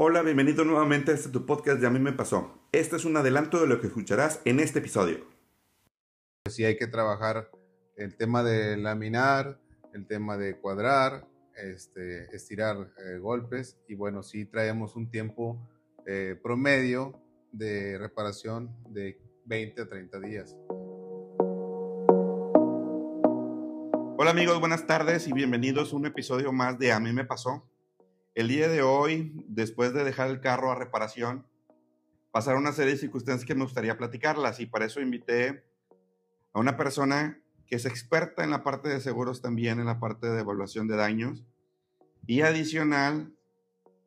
Hola, bienvenido nuevamente a este tu podcast de A mí me pasó. Este es un adelanto de lo que escucharás en este episodio. Sí hay que trabajar el tema de laminar, el tema de cuadrar, este, estirar eh, golpes y bueno, sí traemos un tiempo eh, promedio de reparación de 20 a 30 días. Hola amigos, buenas tardes y bienvenidos a un episodio más de A mí me pasó. El día de hoy, después de dejar el carro a reparación, pasaron una serie de circunstancias que me gustaría platicarlas y para eso invité a una persona que es experta en la parte de seguros también, en la parte de evaluación de daños y adicional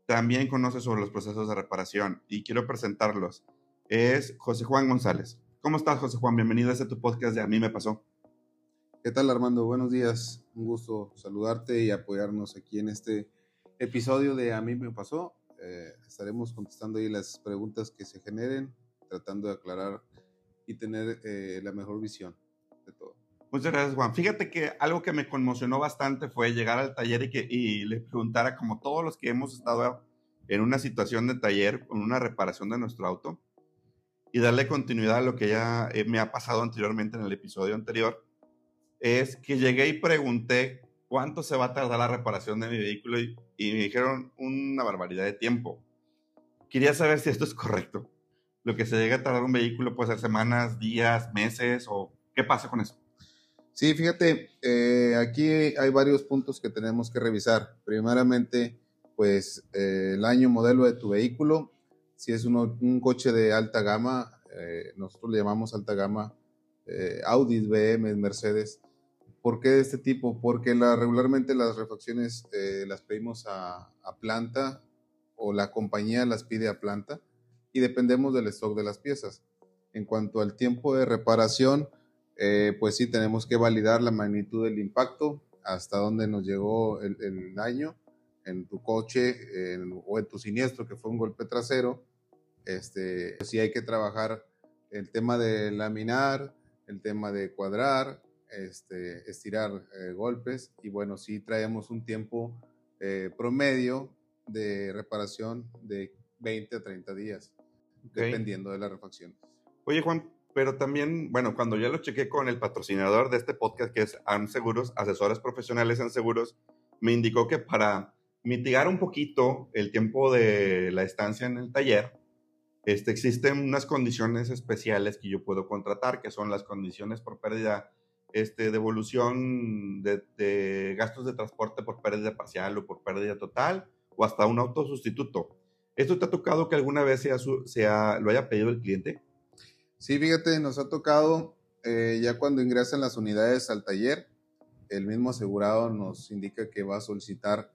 también conoce sobre los procesos de reparación y quiero presentarlos. Es José Juan González. ¿Cómo estás, José Juan? Bienvenido a este tu podcast de A mí me pasó. ¿Qué tal, Armando? Buenos días. Un gusto saludarte y apoyarnos aquí en este episodio de A mí me pasó. Eh, estaremos contestando ahí las preguntas que se generen, tratando de aclarar y tener eh, la mejor visión de todo. Muchas gracias, Juan. Fíjate que algo que me conmocionó bastante fue llegar al taller y que y le preguntara, como todos los que hemos estado en una situación de taller, con una reparación de nuestro auto, y darle continuidad a lo que ya eh, me ha pasado anteriormente en el episodio anterior, es que llegué y pregunté cuánto se va a tardar la reparación de mi vehículo y, me dijeron una barbaridad de tiempo. Quería saber si esto es correcto. Lo que se llega a tardar un vehículo puede ser semanas, días, meses o qué pasa con eso. Sí, fíjate, eh, aquí hay varios puntos que tenemos que revisar. Primeramente, pues eh, el año modelo de tu vehículo. Si es un coche de alta gama, eh, nosotros le llamamos alta gama, Audi, BM, Mercedes, ¿Por qué de este tipo? Porque la, regularmente las refacciones eh, las pedimos a, planta o la compañía las pide a planta y dependemos del stock de las piezas. En cuanto al tiempo de reparación, eh, pues sí tenemos que validar la magnitud del impacto, hasta dónde nos llegó el, daño en tu coche o en tu siniestro, que fue un golpe trasero. Este, sí hay que trabajar el tema de laminar, el tema de cuadrar, este, estirar eh, golpes y bueno, sí traemos un tiempo eh, promedio de reparación de 20 a 30 días, dependiendo de la refacción. Oye Juan, pero también, bueno, cuando ya lo chequé con el patrocinador de este podcast, que es AM Seguros, asesores profesionales en seguros, me indicó que para mitigar un poquito el tiempo de la estancia en el taller, este, existen unas condiciones especiales que yo puedo contratar, que son las condiciones por pérdida este, devolución de, gastos de transporte por pérdida parcial o por pérdida total, o hasta un auto sustituto. ¿Esto te ha tocado que alguna vez sea, sea, lo haya pedido el cliente? Sí, fíjate, nos ha tocado eh, ya cuando ingresan las unidades al taller, el mismo asegurado nos indica que va a solicitar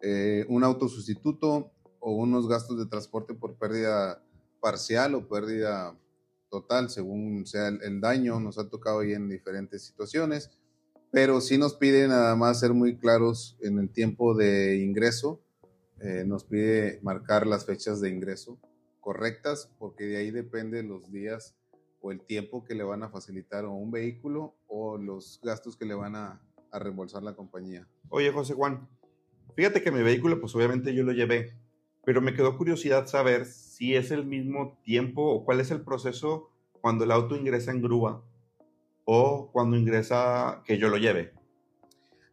eh, un auto sustituto o unos gastos de transporte por pérdida parcial o pérdida total, según sea el, daño, nos ha tocado ahí en diferentes situaciones, pero sí nos pide nada más ser muy claros en el tiempo de ingreso, eh, nos pide marcar las fechas de ingreso correctas, porque de ahí depende los días o el tiempo que le van a facilitar a un vehículo o los gastos que le van a, a reembolsar la compañía. Oye, José Juan, fíjate que mi vehículo, pues obviamente yo lo llevé, pero me quedó curiosidad saber si es el mismo tiempo o cuál es el proceso cuando el auto ingresa en grúa o cuando ingresa que yo lo lleve.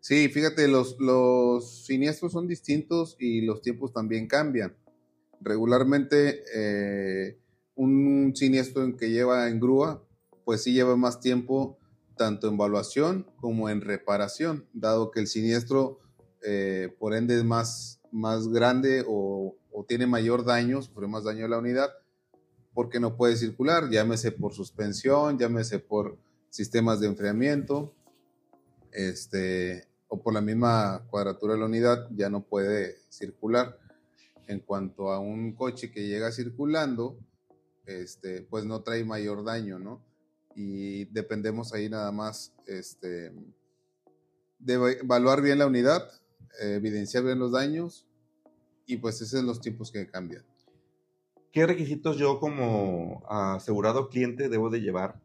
Sí, fíjate, los, los siniestros son distintos y los tiempos también cambian. Regularmente eh, un siniestro en que lleva en grúa, pues sí lleva más tiempo tanto en evaluación como en reparación, dado que el siniestro eh, por ende es más, más grande o o tiene mayor daño, sufre más daño a la unidad, porque no puede circular, llámese por suspensión, llámese por sistemas de enfriamiento, este, o por la misma cuadratura de la unidad, ya no puede circular. En cuanto a un coche que llega circulando, este, pues no trae mayor daño, ¿no? Y dependemos ahí nada más este, de evaluar bien la unidad, evidenciar bien los daños y pues esos son los tiempos que cambian. ¿Qué requisitos yo como asegurado cliente debo de llevar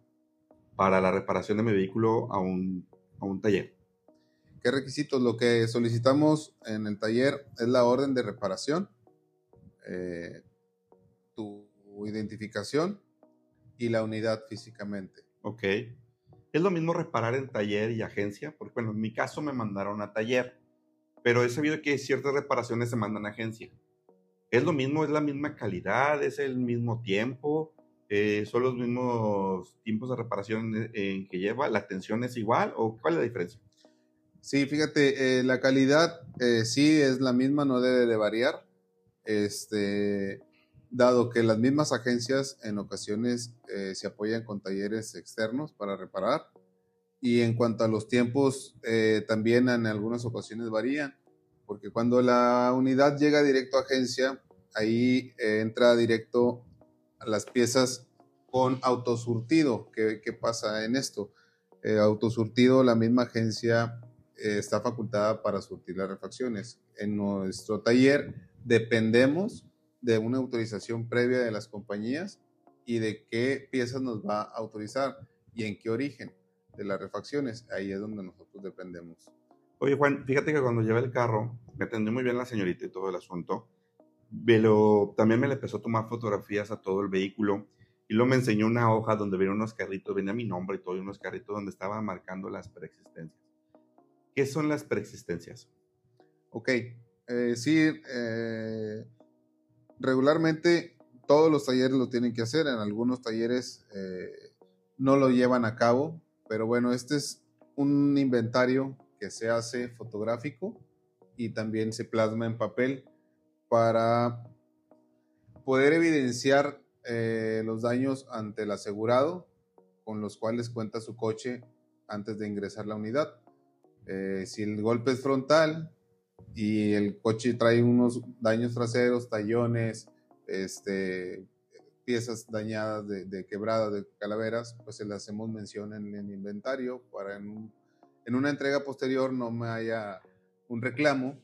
para la reparación de mi vehículo a un, a un taller? ¿Qué requisitos? Lo que solicitamos en el taller es la orden de reparación. eh, tu identificación y la unidad físicamente. Ok. ¿Es lo mismo reparar en taller y agencia? Porque, bueno, en mi caso me mandaron a taller, pero he sabido que ciertas reparaciones se mandan a agencia. ¿Es lo mismo? ¿Es la misma calidad? ¿Es el mismo tiempo? Eh, ¿Son los mismos tiempos de reparación en, que lleva? ¿La atención es igual o cuál es la diferencia? Sí, fíjate, eh, la calidad eh, sí es la misma, no debe de variar. Este, dado que las mismas agencias en ocasiones eh, se apoyan con talleres externos para reparar. Y en cuanto a los tiempos, eh, también en algunas ocasiones varían, porque cuando la unidad llega directo a agencia, ahí eh, entra directo a las piezas con autosurtido. ¿Qué, qué pasa en esto? autosurtido, la misma agencia está facultada para surtir las refacciones. En nuestro taller dependemos de una autorización previa de las compañías y de qué piezas nos va a autorizar y en qué origen de las refacciones. Ahí es donde nosotros dependemos. Oye, Juan, fíjate que cuando llevé el carro, me atendió muy bien la señorita y todo el asunto, pero también me le empezó a tomar fotografías a todo el vehículo y luego me enseñó una hoja donde venía unos carritos, venía mi nombre y todo, y unos carritos donde estaba marcando las preexistencias. ¿Qué son las preexistencias? Ok, eh, sí, eh, regularmente todos los talleres lo tienen que hacer, en algunos talleres eh, no lo llevan a cabo, pero bueno, este es un inventario que se hace fotográfico y también se plasma en papel para poder evidenciar eh, los daños ante el asegurado con los cuales cuenta su coche antes de ingresar la unidad. Eh, si el golpe es frontal, y el coche trae unos daños traseros, tallones, este, piezas dañadas de, de quebradas, de calaveras, pues se le hacemos mención en el inventario para en, en, una entrega posterior no me haya un reclamo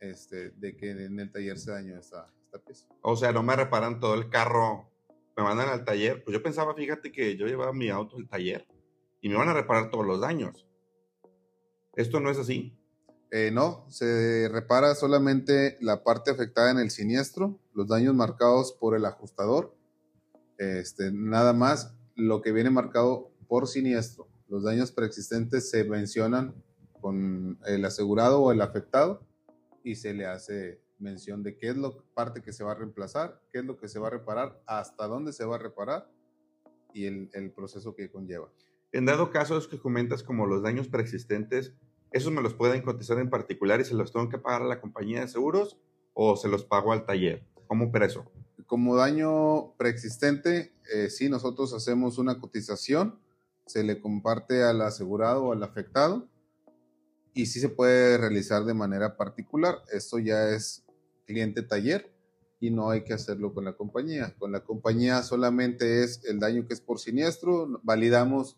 este, de que en el taller se dañó esta, esta pieza. O sea, no me reparan todo el carro, me mandan al taller. Pues yo pensaba, fíjate que yo llevaba mi auto al taller y me van a reparar todos los daños. Esto no es así. Eh, no, se repara solamente la parte afectada en el siniestro, los daños marcados por el ajustador, este, nada más lo que viene marcado por siniestro. Los daños preexistentes se mencionan con el asegurado o el afectado y se le hace mención de qué es la parte que se va a reemplazar, qué es lo que se va a reparar, hasta dónde se va a reparar y el, proceso que conlleva. En dado caso, es que comentas como los daños preexistentes, ¿Esos me los pueden cotizar en particular y se los tengo que pagar a la compañía de seguros o se los pago al taller? ¿Cómo opera eso? Como daño preexistente, eh, sí, nosotros hacemos una cotización, se le comparte al asegurado o al afectado y sí se puede realizar de manera particular. Esto ya es cliente taller y no hay que hacerlo con la compañía. Con la compañía solamente es el daño que es por siniestro, validamos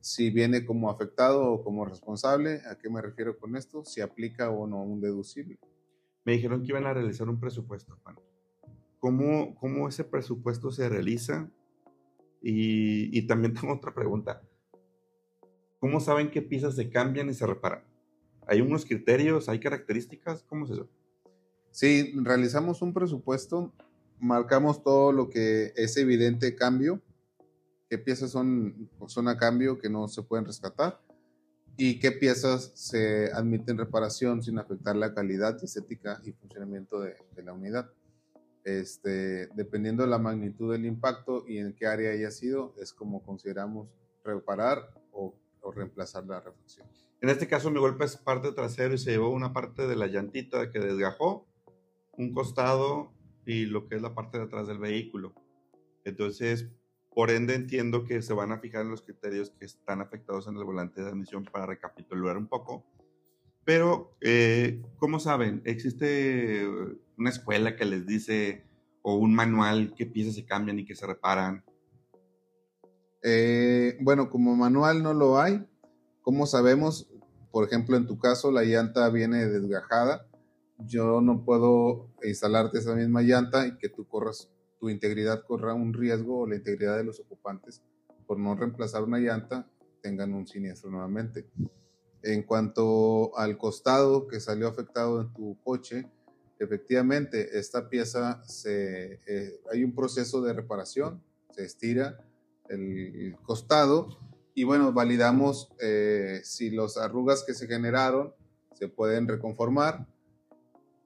si viene como afectado o como responsable. ¿A qué me refiero con esto? Si aplica o no un deducible. Me dijeron que iban a realizar un presupuesto, Juan. ¿Cómo, cómo ese presupuesto se realiza? Y, y también tengo otra pregunta. ¿Cómo saben qué piezas se cambian y se reparan? ¿Hay unos criterios? ¿Hay características? ¿Cómo es eso? Sí, realizamos un presupuesto, marcamos todo lo que es evidente cambio qué piezas son, son a cambio que no se pueden rescatar y qué piezas se admiten reparación sin afectar la calidad, estética y funcionamiento de, la unidad. Este, dependiendo de la magnitud del impacto y en qué área haya sido, es como consideramos reparar o, o reemplazar la refacción. En este caso, mi golpe es parte trasero y se llevó una parte de la llantita que desgajó, un costado y lo que es la parte de atrás del vehículo. Entonces, por ende, entiendo que se van a fijar en los criterios que están afectados en el volante de admisión para recapitular un poco. Pero, eh, ¿cómo saben? ¿Existe una escuela que les dice o un manual qué piezas se cambian y que se reparan? Eh, bueno, como manual no lo hay. ¿Cómo sabemos? Por ejemplo, en tu caso, la llanta viene desgajada. Yo no puedo instalarte esa misma llanta y que tú corras tu integridad corra un riesgo o la integridad de los ocupantes por no reemplazar una llanta tengan un siniestro nuevamente. En cuanto al costado que salió afectado en tu coche, efectivamente, esta pieza se, eh, hay un proceso de reparación, se estira el costado y bueno, validamos eh, si las arrugas que se generaron se pueden reconformar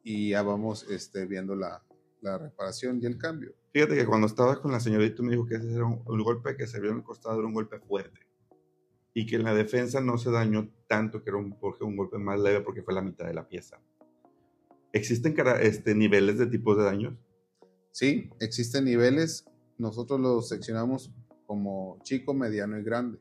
y ya vamos este, viendo la, la reparación y el cambio. Fíjate que cuando estaba con la señorita me dijo que ese era un, golpe que se vio en el costado era un golpe fuerte y que en la defensa no se dañó tanto, que era un, porque un golpe más leve porque fue la mitad de la pieza. ¿Existen este, niveles de tipos de daños? Sí, existen niveles. Nosotros los seccionamos como chico, mediano y grande.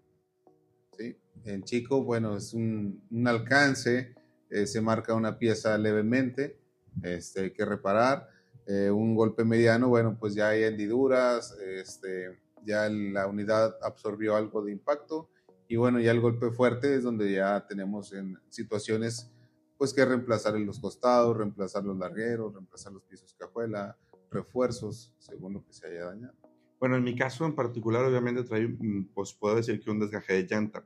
¿sí? En chico, bueno, es un, un alcance, eh, se marca una pieza levemente, este, hay que reparar. Eh, un golpe mediano, bueno, pues ya hay hendiduras, este, ya la unidad absorbió algo de impacto y bueno, ya el golpe fuerte es donde ya tenemos en situaciones pues que reemplazar en los costados, reemplazar los largueros, reemplazar los pisos cajuela, refuerzos, según lo que se haya dañado. Bueno, en mi caso en particular, obviamente trae, pues puedo decir que un desgaje de llanta.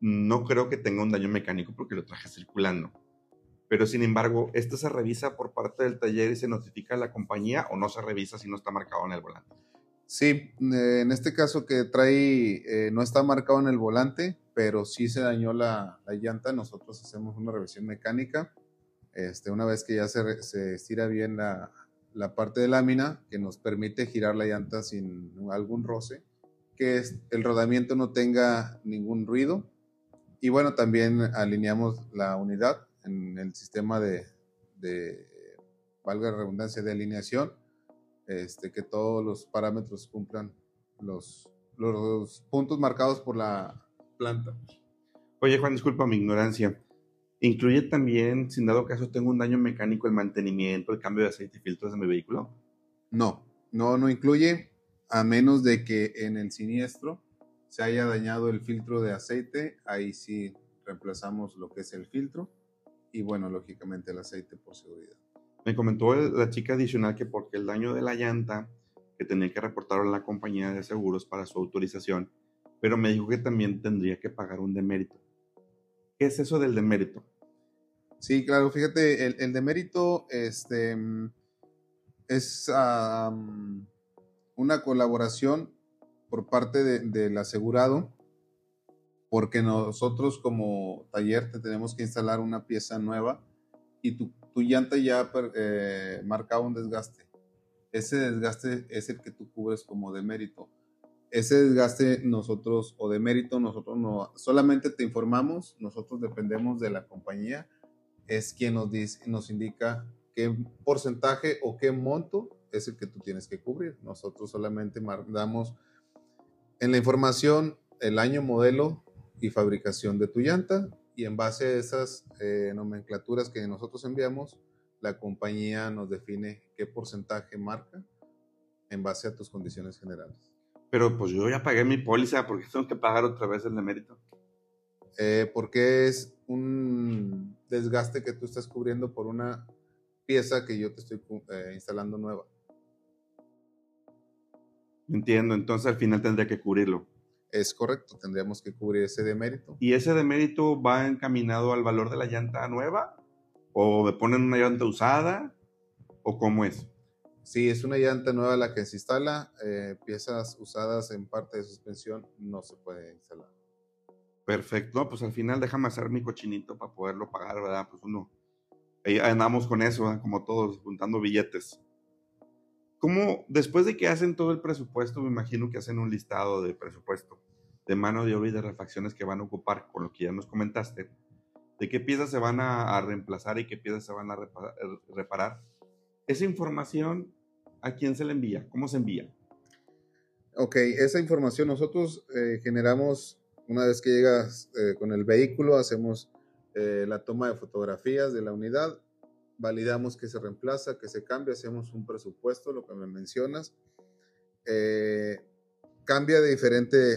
No creo que tenga un daño mecánico porque lo traje circulando. Pero sin embargo, ¿esto se revisa por parte del taller y se notifica a la compañía o no se revisa si no está marcado en el volante? Sí, eh, en este caso que trae, eh, no está marcado en el volante, pero sí se dañó la, llanta, nosotros hacemos una revisión mecánica. Este, una vez que ya se, se estira bien la, la, parte de lámina, que nos permite girar la llanta sin algún roce, que el rodamiento no tenga ningún ruido. Y bueno, también alineamos la unidad en el sistema de, de valga la redundancia, de alineación, este, que todos los parámetros cumplan los, los puntos marcados por la planta. Oye, Juan, disculpa mi ignorancia. ¿Incluye también, sin dado caso tengo un daño mecánico, el mantenimiento, el cambio de aceite y filtros de mi vehículo? No, no, no incluye, a menos de que en el siniestro se haya dañado el filtro de aceite, ahí sí reemplazamos lo que es el filtro y bueno, lógicamente el aceite por seguridad. Me comentó la chica adicional que porque el daño de la llanta que tenía que reportarlo a la compañía de seguros para su autorización, pero me dijo que también tendría que pagar un demérito. ¿Qué es eso del demérito? Sí, claro, fíjate, el, el demérito este, es una colaboración por parte del asegurado porque nosotros como taller te tenemos que instalar una pieza nueva y tu, tu llanta ya eh, marcaba un desgaste. Ese desgaste es el que tú cubres como de mérito. Ese desgaste nosotros, o de mérito, nosotros no, solamente te informamos, nosotros dependemos de la compañía, es quien nos, dice, nos indica qué porcentaje o qué monto es el que tú tienes que cubrir. Nosotros solamente damos en la información el año modelo y fabricación de tu llanta y en base a esas eh, nomenclaturas que nosotros enviamos, la compañía nos define qué porcentaje marca en base a tus condiciones generales. Pero pues yo ya pagué mi póliza, ¿por qué tengo que pagar otra vez el demérito? Eh, porque es un desgaste que tú estás cubriendo por una pieza que yo te estoy eh, instalando nueva. Entiendo, entonces al final tendría que cubrirlo. Es correcto, tendríamos que cubrir ese demérito. ¿Y ese demérito va encaminado al valor de la llanta nueva? ¿O me ponen una llanta usada? ¿O cómo es? Sí, es una llanta nueva la que se instala. Eh, piezas usadas en parte de suspensión no se puede instalar. Perfecto. pues al final déjame hacer mi cochinito para poderlo pagar, ¿verdad? Pues uno. Ahí andamos con eso, como todos, juntando billetes. ¿Cómo, después de que hacen todo el presupuesto, me imagino que hacen un listado de presupuesto, de mano de obra y de refacciones que van a ocupar, con lo que ya nos comentaste, de qué piezas se van a, reemplazar y qué piezas se van a reparar, Esa información, ¿a quién se le envía? ¿Cómo se envía? Ok, esa información nosotros eh, generamos, una vez que llegas eh, con el vehículo, hacemos eh, la toma de fotografías de la unidad, validamos que se reemplaza, que se cambia, hacemos un presupuesto, lo que me mencionas. Eh, cambia de diferente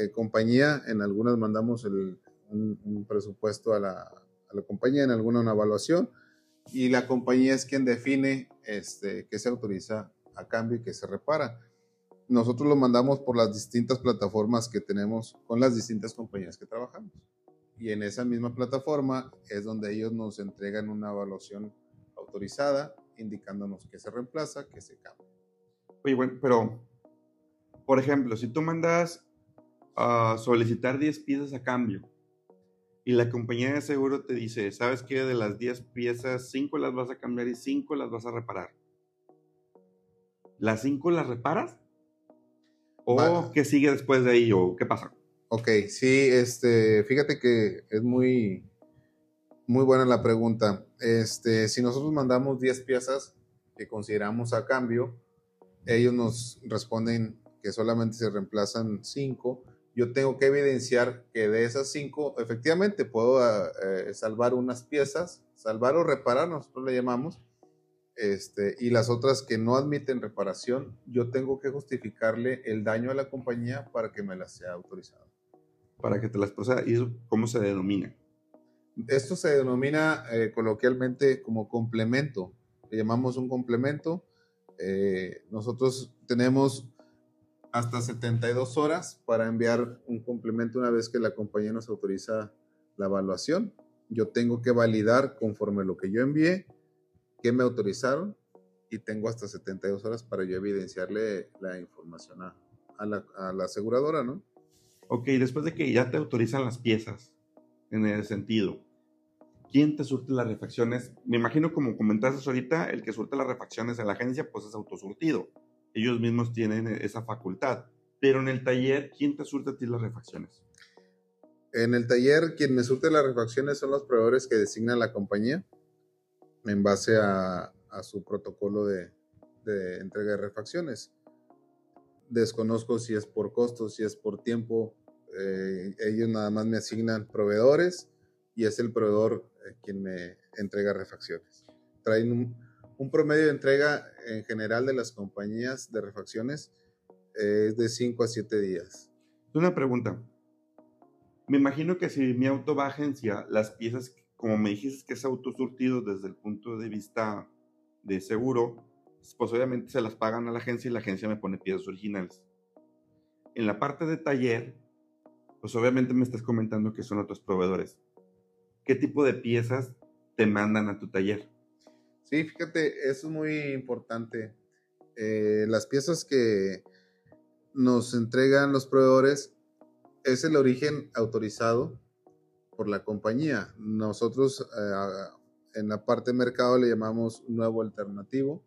eh, compañía, en algunas mandamos un, presupuesto a la, compañía, en alguna una evaluación, y la compañía es quien define este, qué se autoriza a cambio y qué se repara. Nosotros lo mandamos por las distintas plataformas que tenemos con las distintas compañías que trabajamos y en esa misma plataforma es donde ellos nos entregan una evaluación autorizada, indicándonos que se reemplaza, que se cambia. Oye, bueno, pero, por ejemplo, si tú mandas a solicitar 10 piezas a cambio y la compañía de seguro te dice, ¿sabes qué? De las 10 piezas, 5 las vas a cambiar y 5 las vas a reparar. ¿Las 5 las reparas? ¿O qué sigue después de ahí? ¿O qué pasa? Ok, sí, este, fíjate que es muy, muy buena la pregunta. Este, si nosotros mandamos 10 piezas que consideramos a cambio, ellos nos responden que solamente se reemplazan 5. Yo tengo que evidenciar que de esas 5, efectivamente puedo eh, salvar unas piezas, salvar o reparar, nosotros le llamamos, este, y las otras que no admiten reparación, yo tengo que justificarle el daño a la compañía para que me las sea autorizado. Para que te las proceda. ¿Y eso cómo se denomina? Esto se denomina eh, coloquialmente como complemento. Le llamamos un complemento. Eh, nosotros tenemos hasta 72 horas para enviar un complemento una vez que la compañía nos autoriza la evaluación. Yo tengo que validar conforme lo que yo envié, que me autorizaron y tengo hasta 72 horas para yo evidenciarle la información a, la, a la aseguradora, ¿no? Ok, después de que ya te autorizan las piezas, en ese sentido, ¿quién te surte las refacciones? Me imagino, como comentaste ahorita, el que surte las refacciones en la agencia, pues es autosurtido. Ellos mismos tienen esa facultad. Pero en el taller, ¿quién te surte a ti las refacciones? En el taller, quien me surte las refacciones son los proveedores que designa la compañía en base a, su protocolo de, entrega de refacciones. Desconozco si es por costos, si es por tiempo. Eh, ellos nada más me asignan proveedores y es el proveedor eh, quien me entrega refacciones. Traen un, promedio de entrega en general de las compañías de refacciones eh, es de 5 a 7 días. Una pregunta. Me imagino que si mi auto va a agencia, las piezas, como me dijiste que es autosurtido desde el punto de vista de seguro, pues obviamente se las pagan a la agencia y la agencia me pone piezas originales. En la parte de taller, pues obviamente me estás comentando que son otros proveedores qué tipo de piezas te mandan a tu taller. Sí, fíjate, eso es muy importante. Eh, las piezas que nos entregan los proveedores es el origen autorizado por la compañía. Nosotros eh, en la parte de mercado le llamamos nuevo alternativo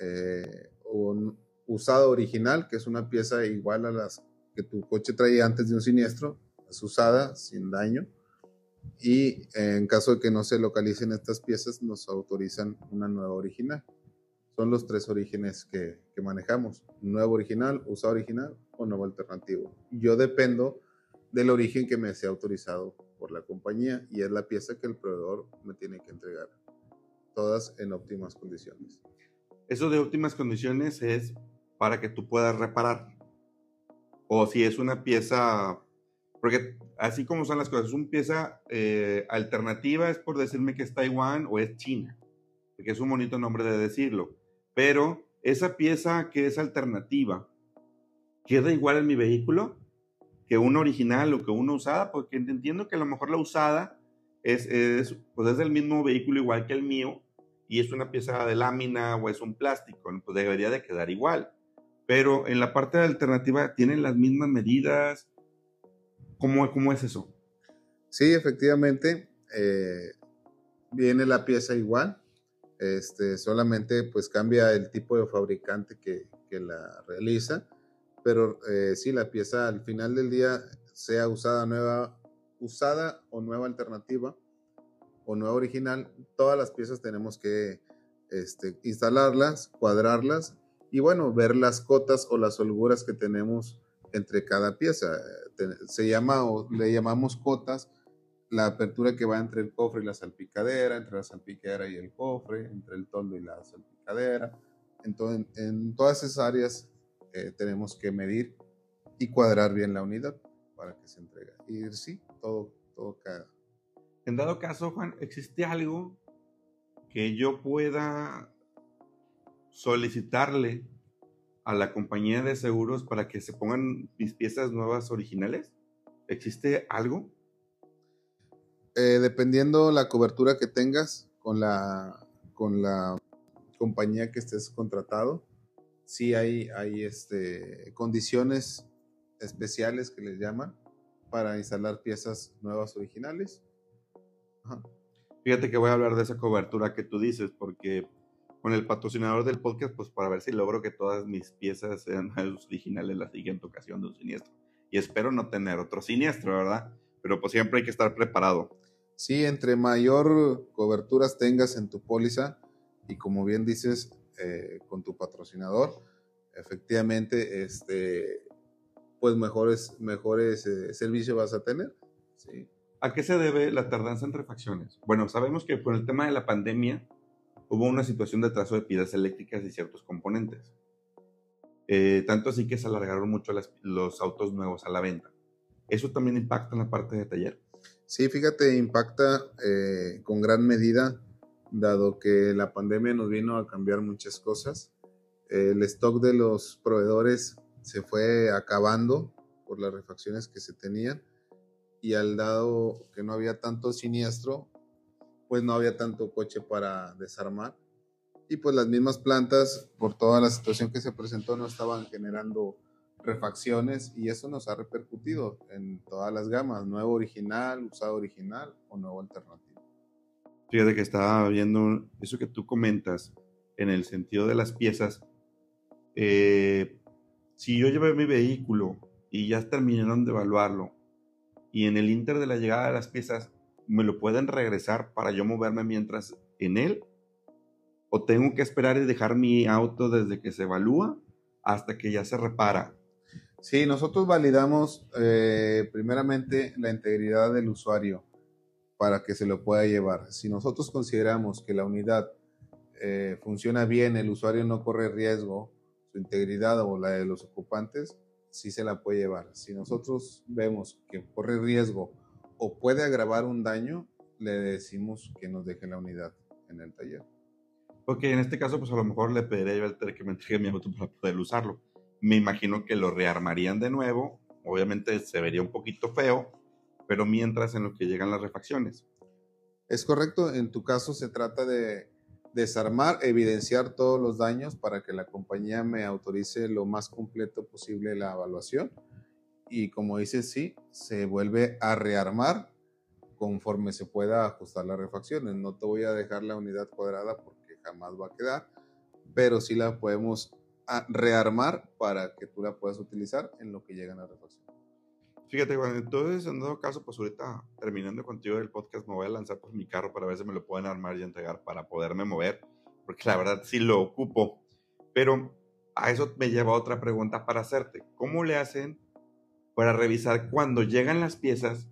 eh, o usado original, que es una pieza igual a las que tu coche traía antes de un siniestro, es usada sin daño y en caso de que no se localicen estas piezas, nos autorizan una nueva original. Son los tres orígenes que manejamos, nuevo original, usado original o nuevo alternativo. Yo dependo del origen que me sea autorizado por la compañía y es la pieza que el proveedor me tiene que entregar, todas en óptimas condiciones. Eso de óptimas condiciones es para que tú puedas reparar. O si es una pieza porque así como son las cosas, una pieza eh, alternativa es por decirme que es Taiwán o es China, porque es un bonito nombre de decirlo. Pero esa pieza que es alternativa, ¿queda igual en mi vehículo que una original o que una usada? Porque entiendo que a lo mejor la usada es, es, pues es del mismo vehículo igual que el mío y es una pieza de lámina o es un plástico, pues debería de quedar igual. Pero en la parte de alternativa tienen las mismas medidas, ¿Cómo, cómo es eso? Sí, efectivamente, eh, viene la pieza igual, este, solamente pues cambia el tipo de fabricante que, que la realiza, pero eh, sí, la pieza al final del día, sea usada nueva, usada o nueva alternativa o nueva original, todas las piezas tenemos que este, instalarlas, cuadrarlas y bueno, ver las cotas o las holguras que tenemos entre cada pieza. Se llama o le llamamos cotas la apertura que va entre el cofre y la salpicadera, entre la salpicadera y el cofre, entre el toldo y la salpicadera. Entonces, en todas esas áreas eh, tenemos que medir y cuadrar bien la unidad para que se entregue. Y sí, todo, todo. En dado caso, Juan, ¿existe algo que yo pueda solicitarle a la compañía de seguros para que se pongan mis piezas nuevas originales? ¿Existe algo? Eh, dependiendo la cobertura que tengas con la, con la compañía que estés contratado. Sí hay, hay este, condiciones especiales que les llaman para instalar piezas nuevas originales. Fíjate que voy a hablar de esa cobertura que tú dices, porque con el patrocinador del podcast, pues para ver si logro que todas mis piezas sean originales la siguiente ocasión de un siniestro. Y espero no tener otro siniestro, ¿verdad? Pero pues siempre hay que estar preparado. Sí, entre mayor coberturas tengas en tu póliza y como bien dices, eh, con tu patrocinador, efectivamente, este, pues mejores, mejores eh, servicios vas a tener. Sí. ¿A qué se debe la tardanza en refacciones? Bueno, sabemos que con el tema de la pandemia hubo una situación de trazo de piezas eléctricas y ciertos componentes. Eh, tanto así que se alargaron mucho los autos nuevos a la venta. ¿Eso también impacta en la parte de taller? Sí, fíjate, impacta eh, con gran medida, dado que la pandemia nos vino a cambiar muchas cosas. El stock de los proveedores se fue acabando por las refacciones que se tenían y al dado que no había tanto siniestro, pues no había tanto coche para desarmar. Y pues las mismas plantas, por toda la situación que se presentó, no estaban generando refacciones y eso nos ha repercutido en todas las gamas, nuevo original, usado original o nuevo alternativo. Fíjate que estaba viendo eso que tú comentas en el sentido de las piezas. Eh, si yo llevé mi vehículo y ya terminaron de evaluarlo y en el inter de la llegada de las piezas me lo pueden regresar para yo moverme mientras en él? ¿O tengo que esperar y dejar mi auto desde que se evalúa hasta que ya se repara? Sí, nosotros validamos eh, primeramente la integridad del usuario para que se lo pueda llevar. Si nosotros consideramos que la unidad eh, funciona bien, el usuario no corre riesgo, su integridad o la de los ocupantes, sí se la puede llevar. Si nosotros vemos que corre riesgo o puede agravar un daño, le decimos que nos deje la unidad en el taller. Ok, en este caso, pues a lo mejor le pediría yo al que me entregue mi auto para poder usarlo. Me imagino que lo rearmarían de nuevo. Obviamente se vería un poquito feo, pero mientras en lo que llegan las refacciones. Es correcto, en tu caso se trata de desarmar, evidenciar todos los daños para que la compañía me autorice lo más completo posible la evaluación y como dices, sí, se vuelve a rearmar conforme se pueda ajustar las refacciones. No te voy a dejar la unidad cuadrada porque jamás va a quedar, pero sí la podemos ah, rearmar para que tú la puedas utilizar en lo que llegan las refacciones. Fíjate, entonces en todo caso, pues ahorita terminando contigo el podcast, me voy a lanzar por mi carro para ver si me lo pueden armar y entregar para poderme mover, porque la verdad sí lo ocupo. Pero a eso me lleva otra pregunta para hacerte. ¿Cómo le hacen para revisar cuando llegan las piezas,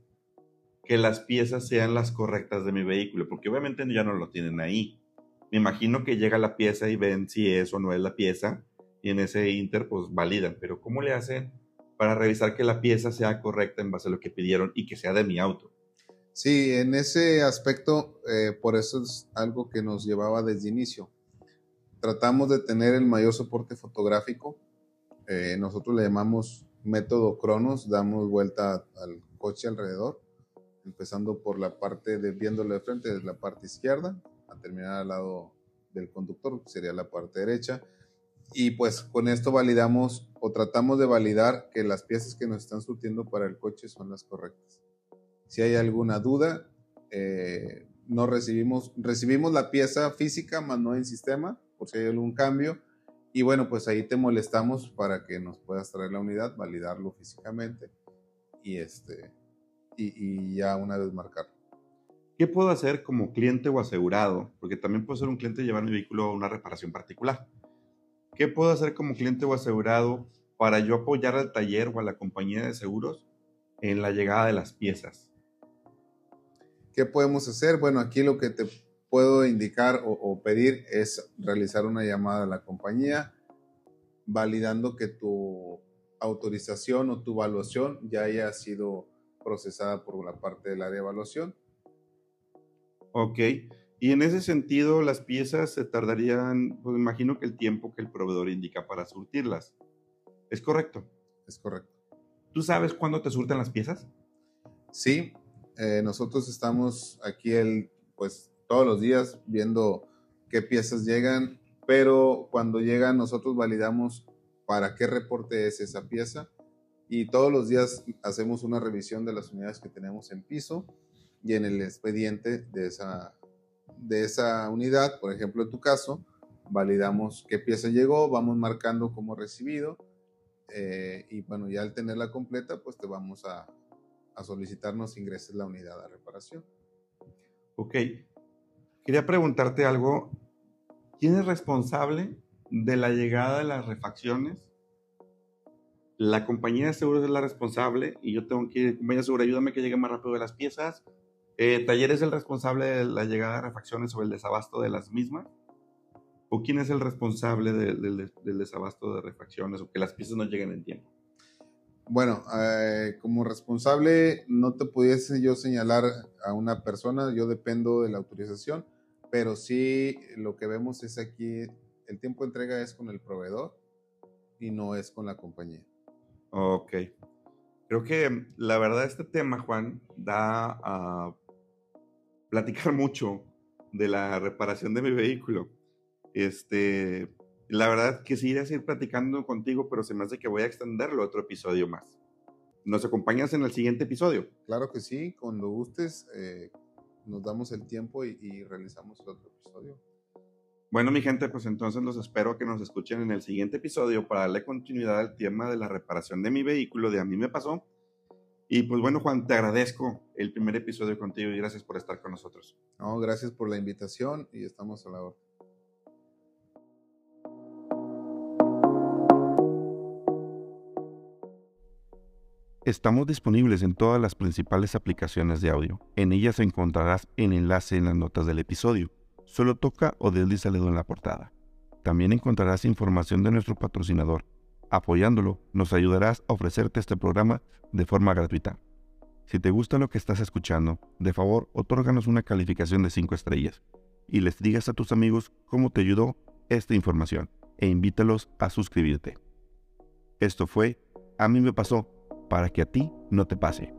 que las piezas sean las correctas de mi vehículo, porque obviamente ya no lo tienen ahí. Me imagino que llega la pieza y ven si es o no es la pieza, y en ese inter pues validan, pero ¿cómo le hacen para revisar que la pieza sea correcta en base a lo que pidieron y que sea de mi auto? Sí, en ese aspecto, eh, por eso es algo que nos llevaba desde inicio. Tratamos de tener el mayor soporte fotográfico. Eh, nosotros le llamamos método Cronos, damos vuelta al coche alrededor, empezando por la parte de viéndolo de frente, desde la parte izquierda, a terminar al lado del conductor, que sería la parte derecha. Y pues con esto validamos o tratamos de validar que las piezas que nos están surtiendo para el coche son las correctas. Si hay alguna duda, eh, no recibimos, recibimos la pieza física, más no en sistema, por si hay algún cambio y bueno, pues ahí te molestamos para que nos puedas traer la unidad, validarlo físicamente y, este, y, ya una vez marcarlo. ¿Qué puedo hacer como cliente o asegurado? Porque también puedo ser un cliente y llevar mi vehículo a una reparación particular. ¿Qué puedo hacer como cliente o asegurado para yo apoyar al taller o a la compañía de seguros en la llegada de las piezas? ¿Qué podemos hacer? Bueno, aquí lo que te puedo indicar o, pedir es realizar una llamada a la compañía validando que tu autorización o tu evaluación ya haya sido procesada por la parte del área de evaluación. Ok. Y en ese sentido, las piezas se tardarían, pues imagino que el tiempo que el proveedor indica para surtirlas. ¿Es correcto? Es correcto. ¿Tú sabes cuándo te surten las piezas? Sí, eh, nosotros estamos aquí el, pues todos los días viendo qué piezas llegan, pero cuando llegan nosotros validamos para qué reporte es esa pieza y todos los días hacemos una revisión de las unidades que tenemos en piso y en el expediente de esa, de esa unidad, por ejemplo en tu caso, validamos qué pieza llegó, vamos marcando como recibido eh, y bueno, ya al tenerla completa, pues te vamos a, a solicitarnos ingreses la unidad a reparación. Ok. Quería preguntarte algo. ¿Quién es responsable de la llegada de las refacciones? La compañía de seguros es la responsable y yo tengo que ir, compañía de seguro, ayúdame que llegue más rápido de las piezas. Eh, ¿Taller es el responsable de la llegada de refacciones o el desabasto de las mismas? ¿O quién es el responsable del desabasto de refacciones o que las piezas no lleguen en tiempo? Bueno, eh, como responsable no te pudiese yo señalar a una persona, yo dependo de la autorización, pero sí lo que vemos es aquí, el tiempo de entrega es con el proveedor y no es con la compañía. Ok. Creo que la verdad este tema, Juan, da a platicar mucho de la reparación de mi vehículo. Este, la verdad quisiera seguir platicando contigo, pero se me hace que voy a extenderlo a otro episodio más. ¿Nos acompañas en el siguiente episodio? Claro que sí, cuando gustes, eh, nos damos el tiempo y, realizamos el otro episodio. Bueno, mi gente, pues entonces los espero que nos escuchen en el siguiente episodio para darle continuidad al tema de la reparación de mi vehículo, de a mí me pasó. Y pues bueno, Juan, te agradezco el primer episodio contigo y gracias por estar con nosotros. No, gracias por la invitación y estamos a la hora. Estamos disponibles en todas las principales aplicaciones de audio. En ellas encontrarás el enlace en las notas del episodio. Solo toca o desliza el dedo en la portada. También encontrarás información de nuestro patrocinador. Apoyándolo, nos ayudarás a ofrecerte este programa de forma gratuita. Si te gusta lo que estás escuchando, de favor, otórganos una calificación de 5 estrellas y les digas a tus amigos cómo te ayudó esta información e invítalos a suscribirte. Esto fue A mí me pasó para que a ti no te pase.